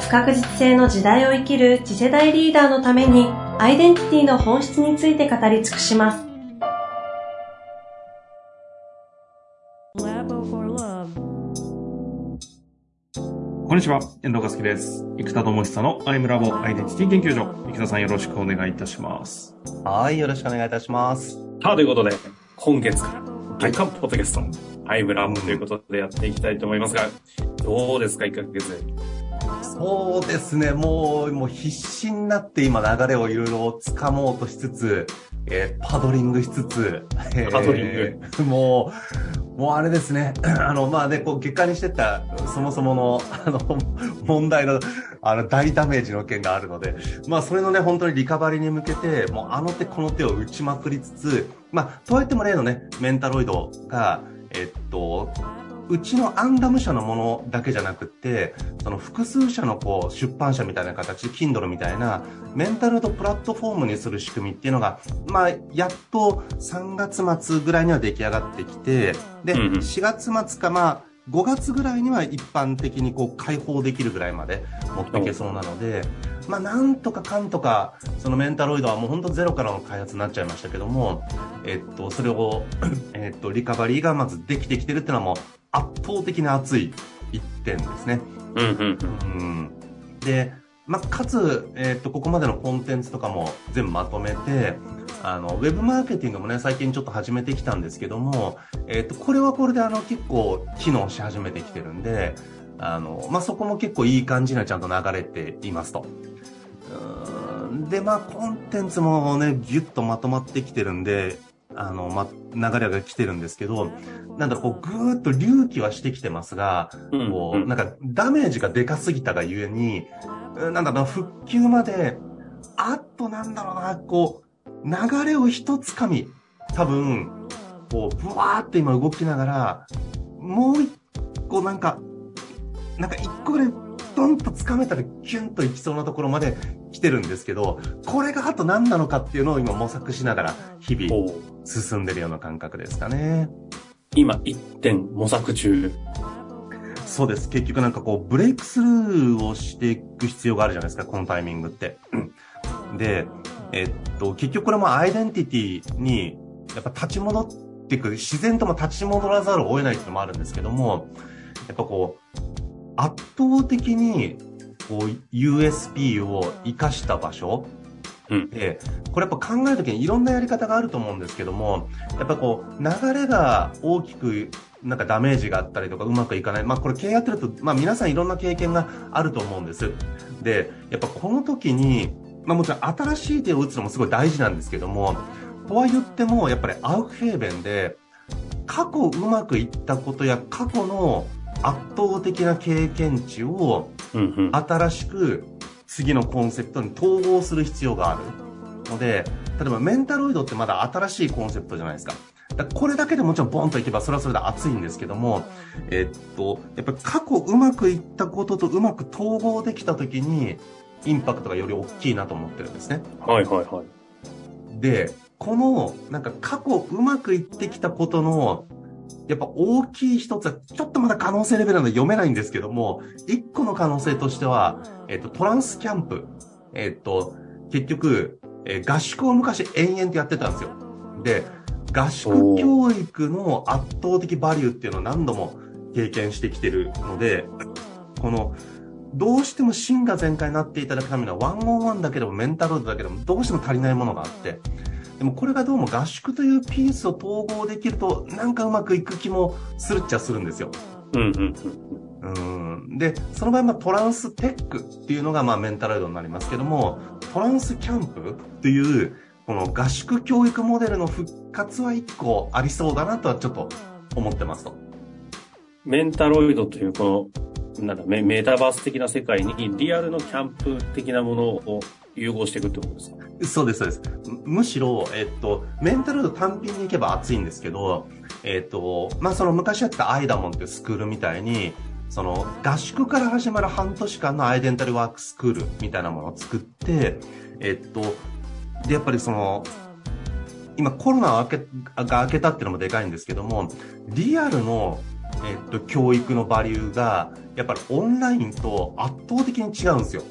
不確実性の時代を生きる次世代リーダーのためにアイデンティティの本質について語り尽くします。こんにちは、遠藤和樹です。生田智久のアイムラボアイデンティティ研究所。生田さんよろしくお願いいたします。はい、よろしくお願いいたします。さあ、ということで、今月から月間ポッドキャスト、アイムラボということでやっていきたいと思いますが、どうですか、1ヶ月。そうですね、もう、もう必死になって今流れをいろいろ掴もうとしつつ、えー、パドリングしつつ、パドリング、もう、もうあれですね、あの、まあね、こう、結果にしてた、そもそもの、あの、問題の、あの、大ダメージの件があるので、まあ、それのね、本当にリカバリーに向けて、もう、あの手この手を打ちまくりつつ、まあ、とはいっても例のね、メンタロイドが、えっと、うちのアンダム社のものだけじゃなくて、その複数社のこう出版社みたいな形、Kindle みたいなメンタルとプラットフォームにする仕組みっていうのが、まあ、やっと3月末ぐらいには出来上がってきて、で、4月末かまあ、5月ぐらいには一般的にこう開放できるぐらいまで持っていけそうなので、まあ、なんとかかんとか、そのメンタロイドはもう本当ゼロからの開発になっちゃいましたけども、えっと、それを、えっと、リカバリーがまずできてきてるっていうのはもう圧倒的に熱い一点ですね。うんうん、うん、で、まあ、かつ、えっと、ここまでのコンテンツとかも全部まとめて、あの、ウェブマーケティングもね、最近ちょっと始めてきたんですけども、えっと、これはこれであの、結構機能し始めてきてるんで、あの、まあ、そこも結構いい感じにはちゃんと流れていますと。で、まあ、コンテンツもね、ぎゅっとまとまってきてるんで、あの、ま、流れが来てるんですけど、なんだこう、ぐーっと隆起はしてきてますが、こう、なんか、ダメージがでかすぎたがゆえに、なんだろう、復旧まで、あとなんだろうな、こう、流れを一つかみ、多分、こう、ぶわーって今動きながら、もう一個なんか、なんか一個ぐらい、ドンと掴めたらキュンといきそうなところまで来てるんですけど、これがあと何なのかっていうのを今模索しながら、日々進んでるような感覚ですかね。今、一点模索中。そうです。結局なんかこう、ブレイクスルーをしていく必要があるじゃないですか、このタイミングって。で、えっと、結局これもアイデンティティに、やっぱ立ち戻っていく、自然とも立ち戻らざるを得ないっていうのもあるんですけども、やっぱこう、圧倒的に、こう、USP を活かした場所、うん、で、これやっぱ考えるときにいろんなやり方があると思うんですけども、やっぱこう、流れが大きくなんかダメージがあったりとかうまくいかない。まあこれ経営やってると、まあ皆さんいろんな経験があると思うんです。で、やっぱこの時に、まあもちろん新しい手を打つのもすごい大事なんですけども、とは言っても、やっぱりアウフヘーベンで、過去うまくいったことや過去の圧倒的な経験値を新しく次のコンセプトに統合する必要があるので、例えばメンタロイドってまだ新しいコンセプトじゃないですか。だこれだけでもちろんボンといけばそれはそれで熱いんですけども、えっと、やっぱり過去うまくいったこととうまく統合できた時に、インパクトがより大きいなと思ってるんですね。はいはいはい。で、この、なんか過去うまくいってきたことの、やっぱ大きい一つは、ちょっとまだ可能性レベルなので読めないんですけども、一個の可能性としては、えっと、トランスキャンプ。えっと、結局、えー、合宿を昔延々とやってたんですよ。で、合宿教育の圧倒的バリューっていうのを何度も経験してきてるので、この、どうしても芯が全開になっていただくためには、ワンオンワンだけでもメンタルだけでもどうしても足りないものがあって、でもこれがどうも合宿というピースを統合できると、なんかうまくいく気もするっちゃするんですよ。うんうんうん。で、その場合、まあ、トランステックっていうのが、まあ、メンタルイドになりますけども、トランスキャンプっていう、この合宿教育モデルの復活は一個ありそうだなとはちょっと思ってますと。メンタロイドというこのなんだメ、メタバース的な世界にリアルのキャンプ的なものを融合していくってことですかそうです、そうです。むしろ、えっと、メンタル単品に行けば熱いんですけど、えっと、まあ、その昔やってたアイダモンっていうスクールみたいに、その合宿から始まる半年間のアイデンタルワークスクールみたいなものを作って、えっと、で、やっぱりその、今コロナが明けが明けたっていうのもでかいんですけども、リアルの、えっと、教育のバリューが、やっぱりオンラインと圧倒的に違うんですよ。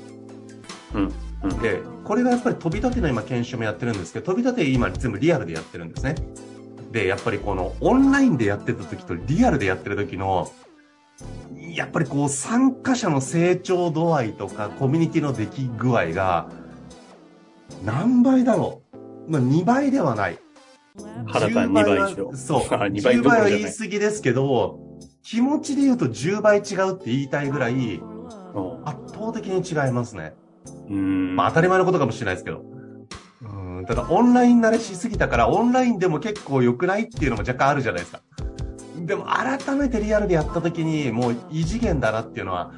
うん。うん、で、これがやっぱり飛び立ての今研修もやってるんですけど、飛び立て今全部リアルでやってるんですね。で、やっぱりこのオンラインでやってた時とリアルでやってる時の、やっぱりこう参加者の成長度合いとかコミュニティの出来具合が何倍だろう。まあ、2倍ではない。はだか2倍以上。そう。2倍倍は言い過ぎですけど、気持ちで言うと10倍違うって言いたいぐらい、圧倒的に違いますね。うん。まあ当たり前のことかもしれないですけど。うん。ただオンライン慣れしすぎたから、オンラインでも結構良くないっていうのも若干あるじゃないですか。でも改めてリアルでやった時に、もう異次元だなっていうのは、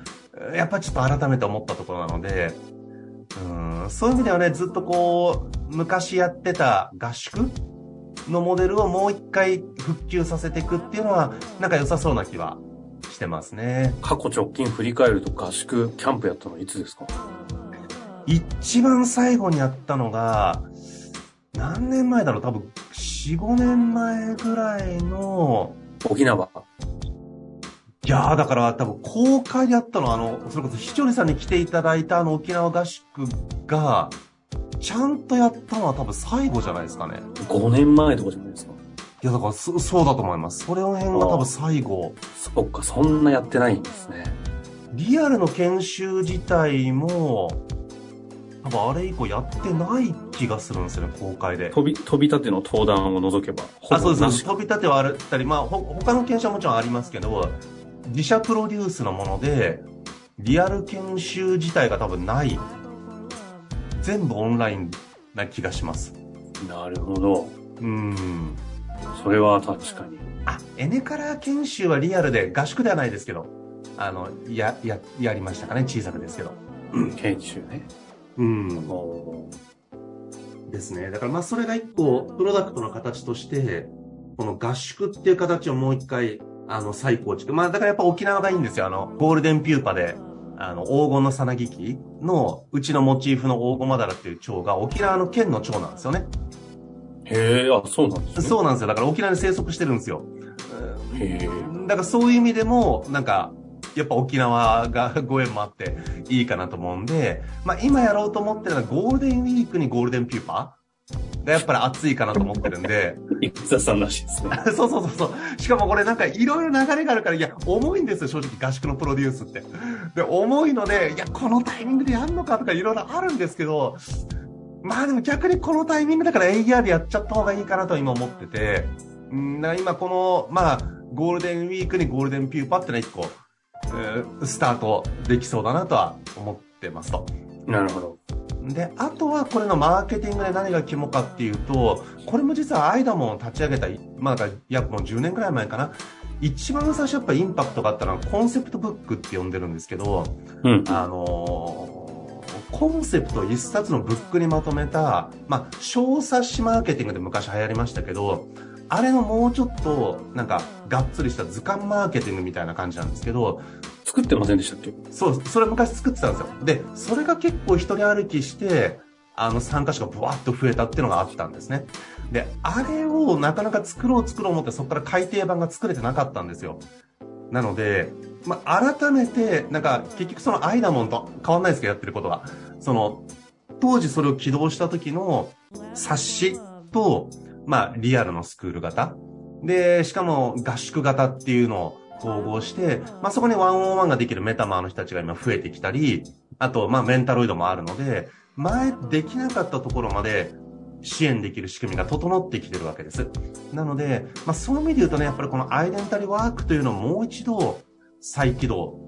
やっぱちょっと改めて思ったところなので、うんそういう意味ではね、ずっとこう、昔やってた合宿のモデルをもう一回復旧させていくっていうのは、なんか良さそうな気はしてますね。過去直近振り返ると合宿、キャンプやったのいつですか？一番最後にやったのが、何年前だろう？多分、4、5年前ぐらいの、沖縄。いやー、だから多分公開でやったのは、あの、それこそひちょりさんに来ていただいたあの沖縄合宿が、ちゃんとやったのは多分最後じゃないですかね。5年前とかじゃないですか。いや、だからそ、そうだと思います。それの辺が多分最後。そっか、そんなやってないんですね。リアルの研修自体も、多分あれ以降やってない気がするんですよね、公開で。飛び、飛び立ての登壇を除けば。あ、そうです。飛び立てはあったり、まあ、ほ、他の研修はもちろんありますけど、自社プロデュースのもので、リアル研修自体が多分ない。全部オンラインな気がします。なるほど。うん。それは確かに。あ、エネカラー研修はリアルで合宿ではないですけど、あの、や、や、やりましたかね、小さくですけど。研修ね。うん。ですね。だからまあそれが一個、プロダクトの形として、この合宿っていう形をもう一回あの、再構築。まあ、だからやっぱ沖縄がいいんですよ。あの、ゴールデンピューパで、あの、黄金のさなぎきの、うちのモチーフの黄金マダラっていう蝶が沖縄の県の蝶なんですよね。へえ、あ、そうなんですね。そうなんですよ。だから沖縄に生息してるんですよ。へえ。だからそういう意味でも、なんか、やっぱ沖縄がご縁もあっていいかなと思うんで、まあ今やろうと思ってるのはゴールデンウィークにゴールデンピューパーがやっぱり熱いかなと思ってるんで。生田さんらしいですね。そうそうそうそう。しかもこれなんかいろいろ流れがあるから、いや、重いんですよ、正直合宿のプロデュースって。で、重いので、いや、このタイミングでやんのかとかいろいろあるんですけど、まあでも逆にこのタイミングだから AR でやっちゃった方がいいかなと今思ってて、ん今この、まあ、ゴールデンウィークにゴールデンピューパってのは一個、えー、スタートできそうだなとは思ってますと。なるほど。で、あとはこれのマーケティングで何が肝かっていうと、これも実はアイダモンを立ち上げた、まあ、約もう10年くらい前かな。一番最初やっぱインパクトがあったのはコンセプトブックって呼んでるんですけど、うん、あのー、コンセプト一冊のブックにまとめた、まあ、小冊子マーケティングで昔流行りましたけど、あれのもうちょっと、なんか、がっつりした図鑑マーケティングみたいな感じなんですけど、作ってませんでしたっけ？そう、それ昔作ってたんですよ。で、それが結構一人歩きして、あの参加者がブワッと増えたっていうのがあったんですね。で、あれをなかなか作ろう作ろう思ってそこから改訂版が作れてなかったんですよ。なので、まあ、改めて、なんか、結局そのアイダモンと変わんないですけど、やってることは。その、当時それを起動した時の冊子と、まあ、リアルのスクール型。で、しかも合宿型っていうのを統合して、まあ、そこにワンオンワンができるメタマーの人たちが今増えてきたり、あと、まあ、メンタロイドもあるので、前できなかったところまで支援できる仕組みが整ってきてるわけです。なので、まあ、そういう意味で言うとね、やっぱりこのアイデンタリーワークというのをもう一度再起動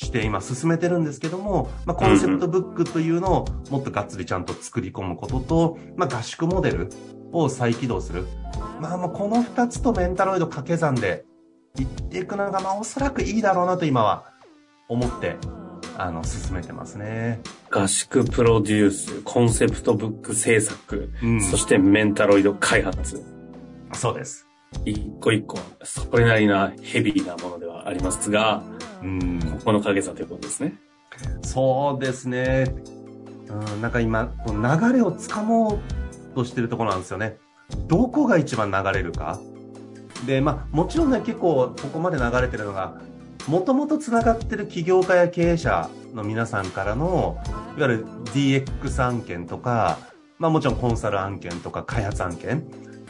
して今進めてるんですけども、まあ、コンセプトブックというのをもっとがっつりちゃんと作り込むことと、まあ、合宿モデルを再起動する。まあもうこの二つとメンタロイド掛け算でいっていくのが、まあおそらくいいだろうなと今は思って、あの、進めてますね。合宿プロデュース、コンセプトブック制作、うんそしてメンタロイド開発。そうです。一個一個、それなりなヘビーなものではありますが、うん。この影さということですね。そうですね。うん、なんか今、流れをつかもうとしてるところなんですよね。どこが一番流れるか。で、まあ、もちろんね、結構ここまで流れてるのが、もともと繋がってる起業家や経営者の皆さんからの、いわゆる DX 案件とか、まあもちろんコンサル案件とか開発案件、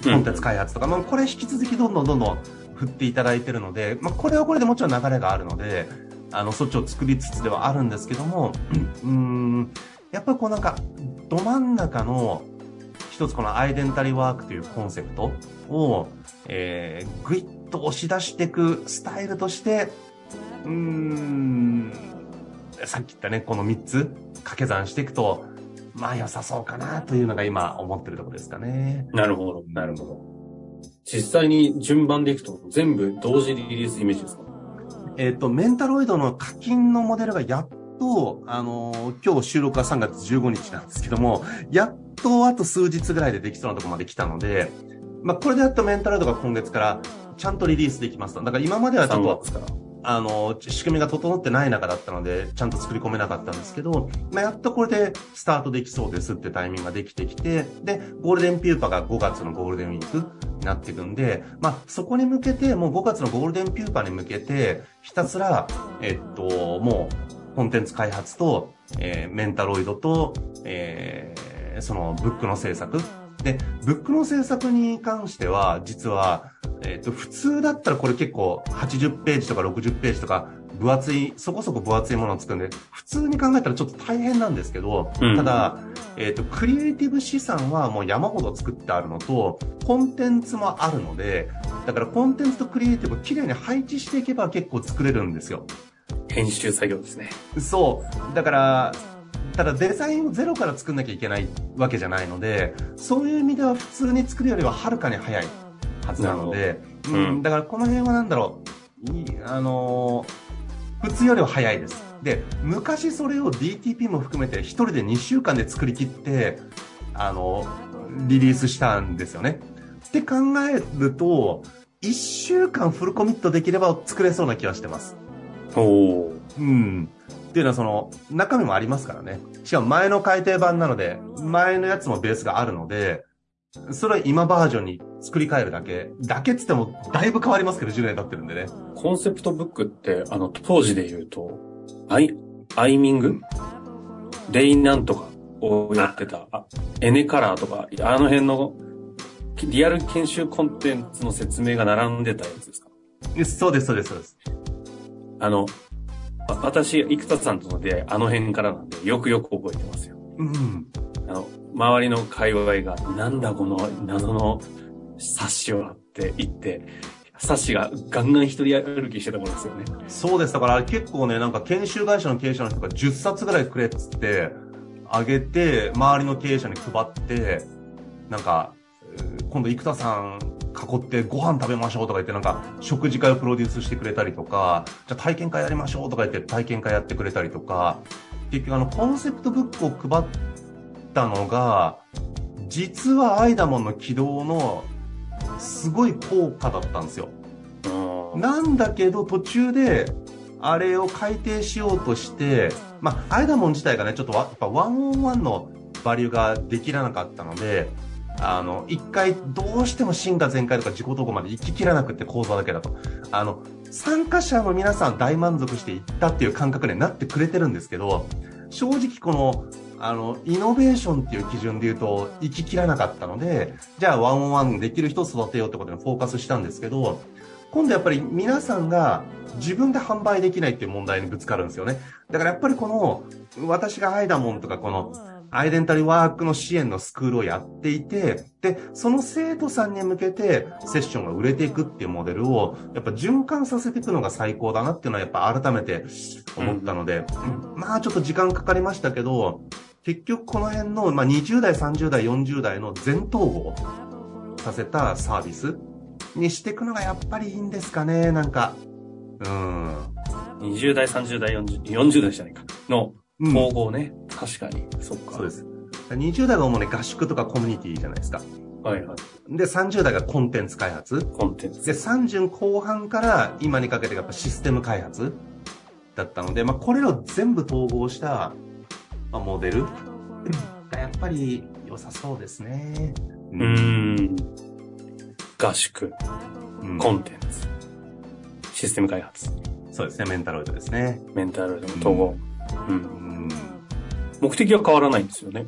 コンテンツ開発とか、まあこれ引き続きどんどんどんどん振っていただいてるので、まあこれはこれでもちろん流れがあるので、あの、そっちを作りつつではあるんですけども、うーん、やっぱりこうなんか、ど真ん中の、一つこのアイデンタリーワークというコンセプトを、えー、ぐいっと押し出していくスタイルとして、うーん、さっき言ったね、この3つ掛け算していくと、まあ良さそうかなというのが今思ってるところですかね。なるほど、なるほど。実際に順番でいくと全部同時リリースイメージですか？えっ、と、メンタロイドの課金のモデルがやっと、あのー今日収録は3月15日なんですけども、やっとあと数日ぐらいでできそうなところまで来たので、まあ、これでやっとメンタロイドが今月からちゃんとリリースできますと。だから今まではちょっ ?3 と、月から。あの、仕組みが整ってない中だったので、ちゃんと作り込めなかったんですけど、まあ、やっとこれでスタートできそうですってタイミングができてきて、で、ゴールデンピューパが5月のゴールデンウィークになっていくんで、まあ、そこに向けて、もう5月のゴールデンピューパに向けて、ひたすら、えっと、もう、コンテンツ開発と、えーメンタロイドと、えーその、ブックの制作。で、ブックの制作に関しては、実は、えっ、と、普通だったらこれ結構80ページとか60ページとか分厚い、そこそこ分厚いものを作るんで、普通に考えたらちょっと大変なんですけど、うんただ、えっ、と、クリエイティブ資産はもう山ほど作ってあるのと、コンテンツもあるので、だからコンテンツとクリエイティブをきれいに配置していけば結構作れるんですよ。編集作業ですね。そう。だから、ただデザインをゼロから作んなきゃいけないわけじゃないので、そういう意味では普通に作るよりははるかに早いはずなので、うんうん、だからこの辺はなんだろう、いあのー普通よりは早いです。で、昔それを DTP も含めて一人で2週間で作り切って、あのリリースしたんですよね。って考えると、1週間フルコミットできれば作れそうな気はしてます。おお。うん。っていうのはその、中身もありますからね。しかも前の改訂版なので、前のやつもベースがあるので、それは今バージョンに作り変えるだけ。だけっつっても、だいぶ変わりますけど、10年経ってるんでね。コンセプトブックって、あの、当時で言うと、アイ、アイミング？レイなんとかをやってた、あエネカラーとか、あの辺の、リアル研修コンテンツの説明が並んでたやつですか？そうです、そうです、そうです。あの、わ私、生田さんとの出会い、あの辺からなんで、よくよく覚えてますよ。うん。あの、周りの界隈が、なんだこの謎の冊子はって言って、冊子がガンガン一人歩きしてた頃ですよね。そうです。だから結構ね、なんか研修会社の経営者の人が10冊ぐらいくれっつって、あげて、周りの経営者に配って、なんか、えー今度生田さん囲ってご飯食べましょうとか言ってなんか食事会をプロデュースしてくれたりとか、じゃあ体験会やりましょうとか言って体験会やってくれたりとか、結局あのコンセプトブックを配ったのが、実はアイダモンの起動のすごい効果だったんですよ。うんなんだけど途中で、あれを改定しようとして、まあ、アイダモン自体がね、ちょっとわやっぱワンオンワンのバリューができらなかったので、あの、一回どうしても進化全開とか自己投稿まで行ききらなくって講座だけだと。あの、参加者の皆さん大満足していったっていう感覚になってくれてるんですけど、正直この、あの、イノベーションっていう基準で言うと、行ききらなかったので、じゃあワンオンワンできる人を育てようってことにフォーカスしたんですけど、今度やっぱり皆さんが自分で販売できないっていう問題にぶつかるんですよね。だからやっぱりこの、私がアイダモンとかこの、アイデンタリーワークの支援のスクールをやっていて、で、その生徒さんに向けてセッションが売れていくっていうモデルを、やっぱ循環させていくのが最高だなっていうのはやっぱ改めて思ったので、うんまあちょっと時間かかりましたけど、結局この辺の、まあ、20代、30代、40代の全統合させたサービスにしていくのがやっぱりいいんですかね、なんか。うん。20代、30代、40, 40代じゃないか。のうん統合ね。確かに。そっか。そうです。20代が主に合宿とかコミュニティじゃないですか。はいはい。で、30代がコンテンツ開発。コンテンツ。で、30後半から今にかけてやっぱシステム開発だったので、まあ、これらを全部統合した、まあ、モデルがやっぱり良さそうですね。うーん。合宿、うんコンテンツ、システム開発、そうですね、メンタロイドですね。メンタルの統合。うん。うん目的は変わらないんですよね。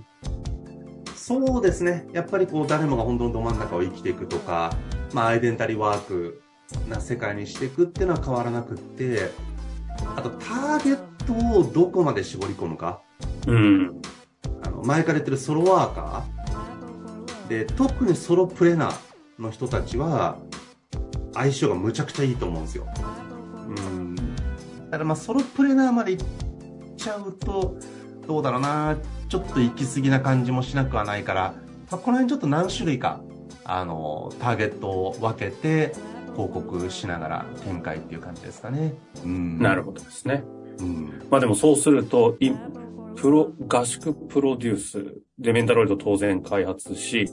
そうですね。やっぱりこう誰もが本当のど真ん中を生きていくとか、まあアイデンタリーワークな世界にしていくっていうのは変わらなくって、あとターゲットをどこまで絞り込むか。うん。あの前から言ってるソロワーカーで、特にソロプレナーの人たちは相性がむちゃくちゃいいと思うんですよ。うん。だからまあソロプレナーまで行っちゃうと、どうだろうなちょっと行き過ぎな感じもしなくはないから、まあ、この辺ちょっと何種類か、あの、ターゲットを分けて広告しながら展開っていう感じですかね。うん。なるほどですね。うん。まあでもそうすると、いプロ、合宿プロデュースでメンタロイド当然開発し、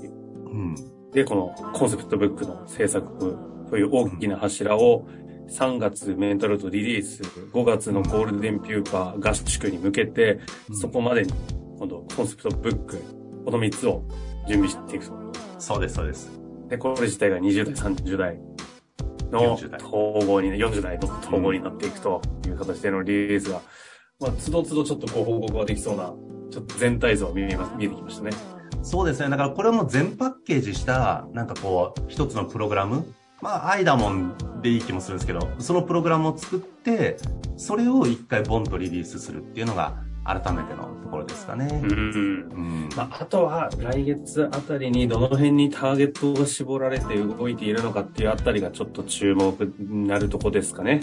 うん。で、このコンセプトブックの制作という大きな柱を3月メンタロイドリリース、5月のゴールデンピューパー合宿に向けて、そこまでに今度コンセプトブック、この3つを準備していくと。そうです、そうです。で、これ自体が20代、30代の40代統合にね、40代の統合になっていくという形でのリリースが、まあ、つどつどちょっとこう報告ができそうな、ちょっと全体像が見えます、見えてきましたね。そうですね。だからこれも全パッケージした、なんかこう、一つのプログラム。まあ、アイダモンでいい気もするんですけど、そのプログラムを作って、それを一回ボンとリリースするっていうのが、改めてのところですかね。うん。うん。まあ、あとは来月あたりにどの辺にターゲットが絞られて動いているのかっていうあたりがちょっと注目になるとこですかね。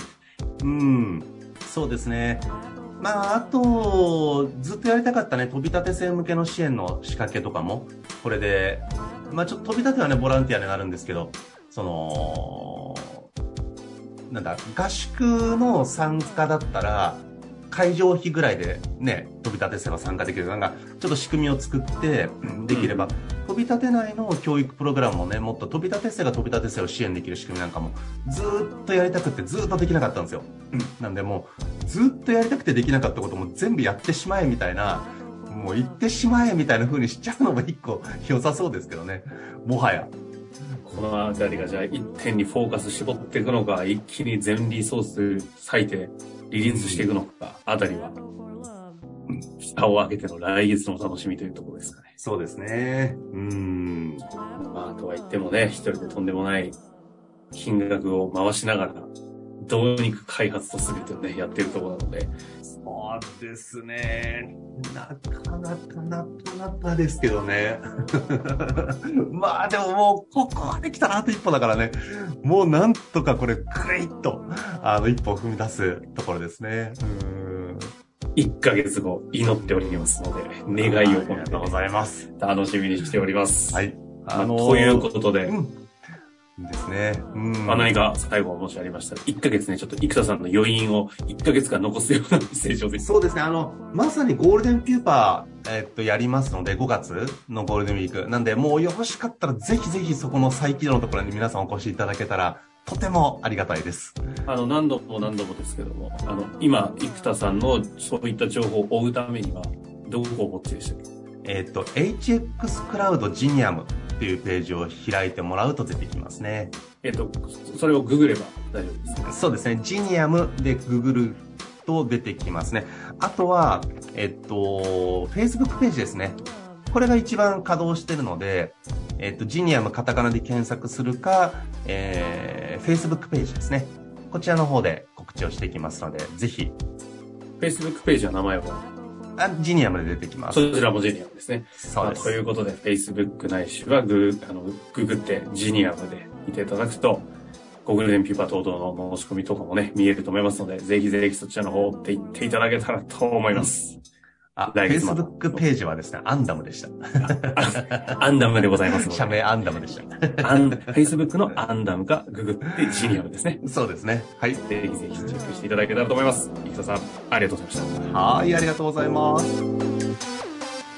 うん。そうですね。まあ、あと、ずっとやりたかったね、飛び立て生向けの支援の仕掛けとかも、これで、まあちょっと飛び立てはね、ボランティアになるんですけど、その、なんだ、合宿の参加だったら、会場費ぐらいでね、飛び立て生が参加できる。なんか、ちょっと仕組みを作って、できれば、飛び立て内の教育プログラムもね、もっと飛び立て生が飛び立て生を支援できる仕組みなんかも、ずーっとやりたくてずーっとできなかったんですよ。なんでもう、ずーっとやりたくてできなかったことも全部やってしまえみたいな、もう言ってしまえみたいな風にしちゃうのも一個良さそうですけどね。もはや。このあたりがじゃあ一点にフォーカス絞っていくのか、一気に全リソース割いてリリースしていくのか、あたりは、蓋を開けての来月のお楽しみというところですかね。そうですね。うーん。まあ、とは言ってもね、一人でとんでもない金額を回しながら、どうにか開発と全てをね、やってるところなので、そうですね。なかなかなかなかですけどね。まあでももう、ここまで来たらあと一歩だからね。もうなんとかこれ、ぐいっと、あの、一歩を踏み出すところですね。うん。1ヶ月後、祈っておりますので、願いをありがとうご込ざいます。めて楽しみにしております。はい。まああのーということで、うん。ですね。うん。まあ、何か最後もしありましたら、1ヶ月ね、ちょっと生田さんの余韻を1ヶ月間残すようなメッセージをぜひ。そうですね。あの、まさにゴールデンピューパー、えっと、やりますので、5月のゴールデンウィーク。なんで、もうよろしかったら、ぜひぜひそこの再起動のところに皆さんお越しいただけたら、とてもありがたいです。あの、何度も何度もですけども、あの、今、生田さんのそういった情報を追うためには、どこを持ってでしたっけえっと、HX クラウドジニアムっていうページを開いてもらうと出てきますね。えっと、それをググれば大丈夫ですね。そうですね。ジニアムでググると出てきますね。あとは、えっと、Facebook ページですね。これが一番稼働してるので、えっと、ジニアムカタカナで検索するか、えー、Facebook ページですね。こちらの方で告知をしていきますので、ぜひ、Facebook ページは名前は、あジニアムで出てきます。そちらもジニアムですね。そうですまあということで、Facebook ないしはグー、あの、ググってジニアムで見ていただくと、ゴールデンピューパー等々の申し込みとかもね、見えると思いますので、ぜひぜひそちらの方を追っていっていただけたらと思います。あ、来月まで Facebook ページはですね、アンダムでした。アンダムでございます。社名アンダムでした。アン、Facebook のアンダムかググってジニアムですね。そうですね。はい。ぜひぜひチェックしていただけたらと思います。生田さん、ありがとうございました。はい、ありがとうございます。